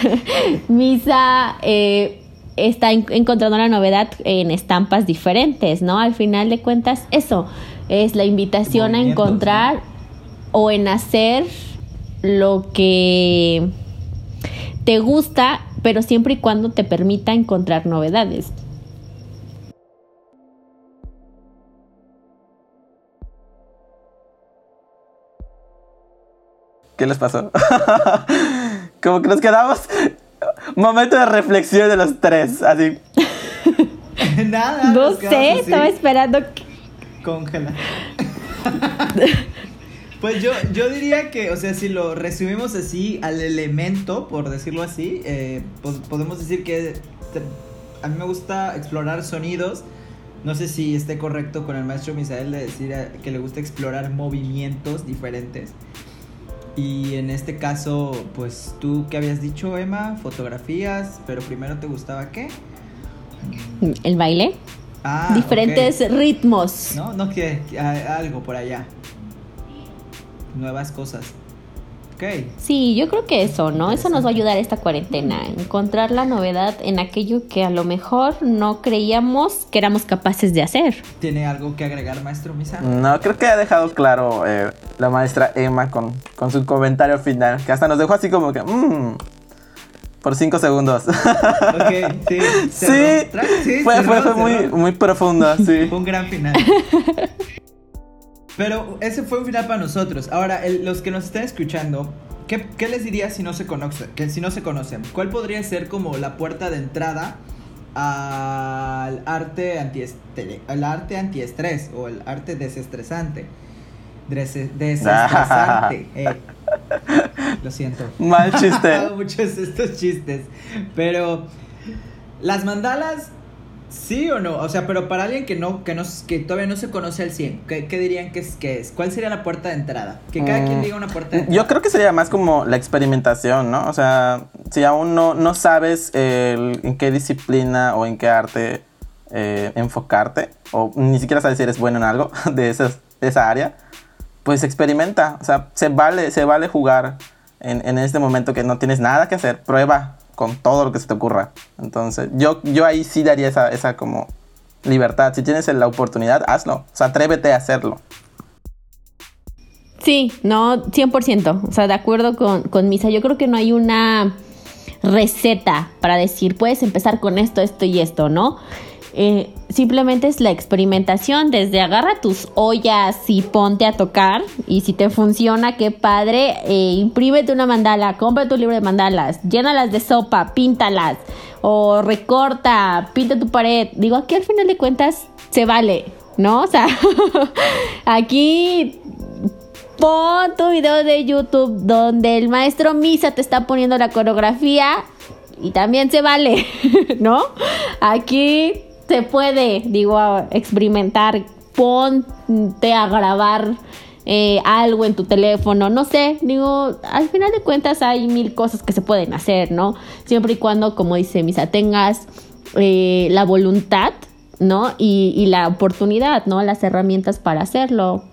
Misa eh, está encontrando la novedad en estampas diferentes, ¿no? Al final de cuentas, eso es la invitación a encontrar o en hacer lo que te gusta, pero siempre y cuando te permita encontrar novedades. ¿Qué les pasó? Como que nos quedamos. Momento de reflexión de los tres, así. Nada. No sé, estaba esperando. Congela. Pues yo, yo diría que, o sea, si lo resumimos así al elemento, por decirlo así, eh, pues podemos decir que a mí me gusta explorar sonidos, No sé si esté correcto con el maestro Misael de decir que le gusta explorar movimientos diferentes. Y en este caso, pues tú qué habías dicho, Emma, fotografías, pero primero te gustaba qué? El baile. Ah, Diferentes ritmos. No, no que que- algo por allá. Nuevas cosas. Ok. Sí, yo creo que eso, ¿no? Eso nos va a ayudar esta cuarentena. Encontrar la novedad en aquello que a lo mejor no creíamos que éramos capaces de hacer. ¿Tiene algo que agregar, maestro Misa? No, creo que ha dejado claro eh, la maestra Emma con, con su comentario final, que hasta nos dejó así como que, mmm, por cinco segundos. Ok, sí. sí, fue, cerró, fue, fue muy, muy profundo, sí. Fue un gran final. Pero ese fue un final para nosotros. Ahora, el- los que nos estén escuchando, ¿qué, qué les diría si no se conocen? Que si no se conocen, ¿cuál podría ser como la puerta de entrada al arte antiestrés, al arte antiestrés o el arte desestresante? Desestresante. eh. Lo siento. Mal chiste. Muchos estos chistes. Pero las mandalas, sí o no. O sea, pero para alguien que no, que no, que todavía no se conoce al 100, ¿qué, qué dirían que es, que es? ¿Cuál sería la puerta de entrada? Que cada Mm, quien diga una puerta de entrada. Yo creo que sería más como la experimentación, ¿no? O sea, si aún no, no sabes en qué disciplina o en qué arte eh, enfocarte, o ni siquiera sabes si eres bueno en algo de, esas, de esa área, pues experimenta. O sea, se vale, se vale jugar en, en este momento que no tienes nada que hacer. Prueba con todo lo que se te ocurra. Entonces, yo, yo ahí sí daría esa, esa como libertad. Si tienes la oportunidad, hazlo. O sea, atrévete a hacerlo. Sí, no, 100%. O sea, de acuerdo con, con Misa. Yo creo que no hay una receta para decir, puedes empezar con esto, esto y esto, ¿no? Eh, simplemente es la experimentación, desde agarra tus ollas y ponte a tocar, y si te funciona, qué padre, eh, imprímete una mandala, compra tu libro de mandalas, llénalas de sopa, píntalas, o recorta, pinta tu pared. Digo, aquí al final de cuentas se vale, ¿no? O sea, aquí pon tu video de YouTube donde el maestro Misa te está poniendo la coreografía y también se vale, ¿no? Aquí se puede, digo, experimentar, ponte a grabar eh, algo en tu teléfono, no sé, digo, al final de cuentas hay mil cosas que se pueden hacer, ¿no? Siempre y cuando, como dice Misa, tengas eh, la voluntad, ¿no? Y, y la oportunidad, ¿no? Las herramientas para hacerlo.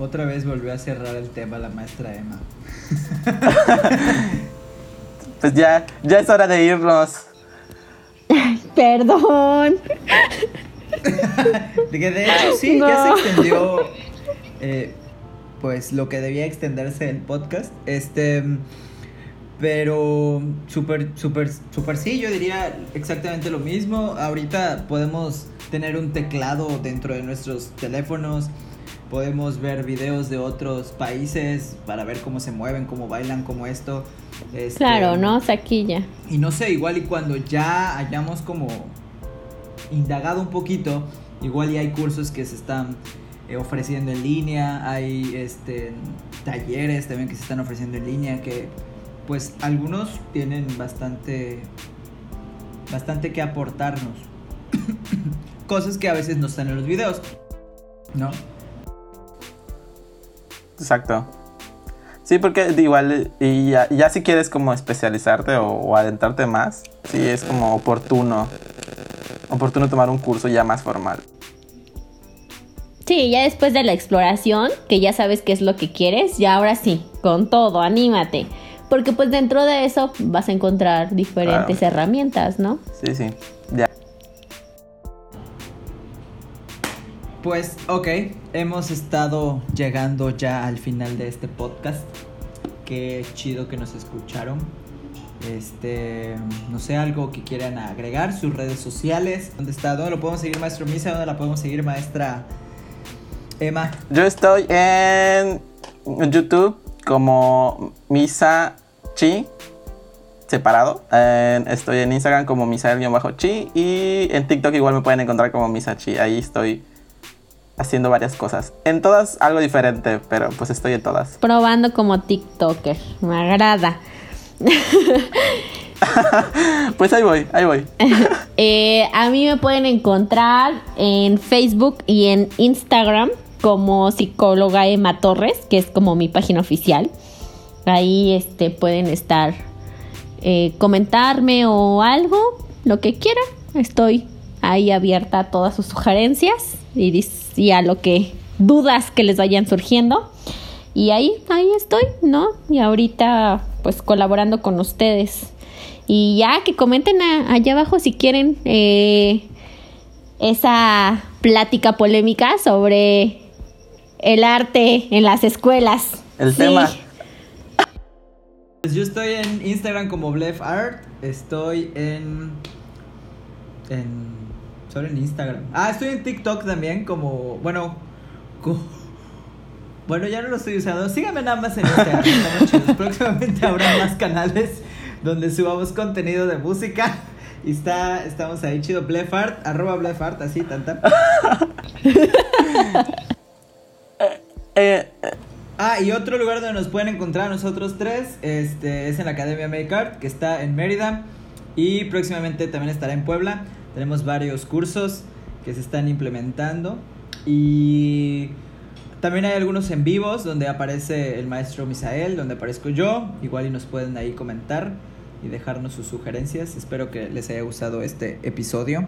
Otra vez volvió a cerrar el tema la maestra Emma. Pues ya, ya es hora de irnos. Perdón. De que de hecho sí, ya se extendió eh, pues lo que debía extenderse el podcast. Este pero súper, súper, súper sí, yo diría exactamente lo mismo. Ahorita podemos tener un teclado dentro de nuestros teléfonos. Podemos ver videos de otros países para ver cómo se mueven, cómo bailan, como esto. Este, Claro, ¿no? Saquilla. y no sé, igual y cuando ya hayamos como indagado un poquito, igual y hay cursos que se están eh, ofreciendo en línea, hay este talleres también que se están ofreciendo en línea que pues algunos tienen bastante bastante que aportarnos. Cosas que a veces no están en los videos. ¿No? Exacto. Sí, porque igual, y ya, ya si quieres como especializarte o, o adentrarte más, sí es como oportuno, oportuno tomar un curso ya más formal. Sí, ya después de la exploración, que ya sabes qué es lo que quieres, ya ahora sí, con todo, anímate. Porque pues dentro de eso vas a encontrar diferentes Claro. herramientas, ¿no? Sí, sí, Pues ok, hemos estado llegando ya al final de este podcast. Qué chido que nos escucharon. Este, no sé, algo que quieran agregar, sus redes sociales, ¿dónde está? ¿Dónde lo podemos seguir, maestro Misa? ¿Dónde la podemos seguir, maestra Emma? Yo estoy en YouTube como Misa Chi, separado. Estoy en Instagram como Misael-Chi y en TikTok igual me pueden encontrar como Misa Chi. Ahí estoy haciendo varias cosas. En todas algo diferente, pero pues estoy en todas. Probando como TikToker, me agrada. pues ahí voy, ahí voy. Eh, a mí me pueden encontrar en Facebook y en Instagram como psicóloga Emma Torres, que es como mi página oficial. Ahí este, pueden estar, eh, comentarme o algo, lo que quieran. Estoy ahí abierta a todas sus sugerencias y, y a lo que dudas que les vayan surgiendo. Y ahí, ahí estoy, ¿no? Y ahorita pues colaborando con ustedes. Y ya que comenten allá abajo si quieren eh, esa plática polémica sobre el arte en las escuelas. El tema. Pues yo estoy en Instagram como Blef Art. Estoy en. En. Solo en Instagram. Ah, estoy en TikTok también, como. Bueno. bueno, ya no lo estoy usando. Síganme nada más en Instagram. Próximamente habrá más canales donde subamos contenido de música. Y está, estamos ahí chido. Blefart, arroba Blefart, así, tanta. Eh, eh, ah, y otro lugar donde nos pueden encontrar nosotros tres este, es en la Academia Make Art, que está en Mérida. Y próximamente también estará en Puebla. Tenemos varios cursos que se están implementando. Y también hay algunos en vivos donde aparece el maestro Misael, donde aparezco yo. Igual y nos pueden ahí comentar y dejarnos sus sugerencias. Espero que les haya gustado este episodio.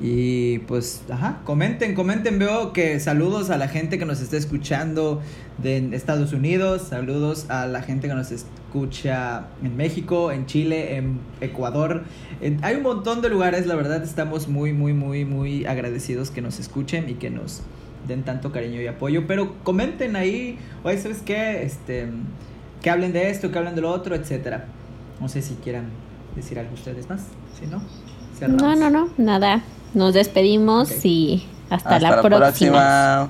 Y pues, ajá, comenten, comenten. Veo que saludos a la gente que nos está escuchando de Estados Unidos, saludos a la gente que nos escucha en México, en Chile, en Ecuador. hay un montón de lugares, la verdad, estamos muy, muy, muy, muy agradecidos que nos escuchen y que nos den tanto cariño y apoyo. Pero comenten ahí, oye, ¿sabes qué? Este, que hablen de esto, que hablen de lo otro, etcétera. No sé si quieran decir algo ustedes más, si no. No, no, no, nada. Nos despedimos y hasta, la, próxima.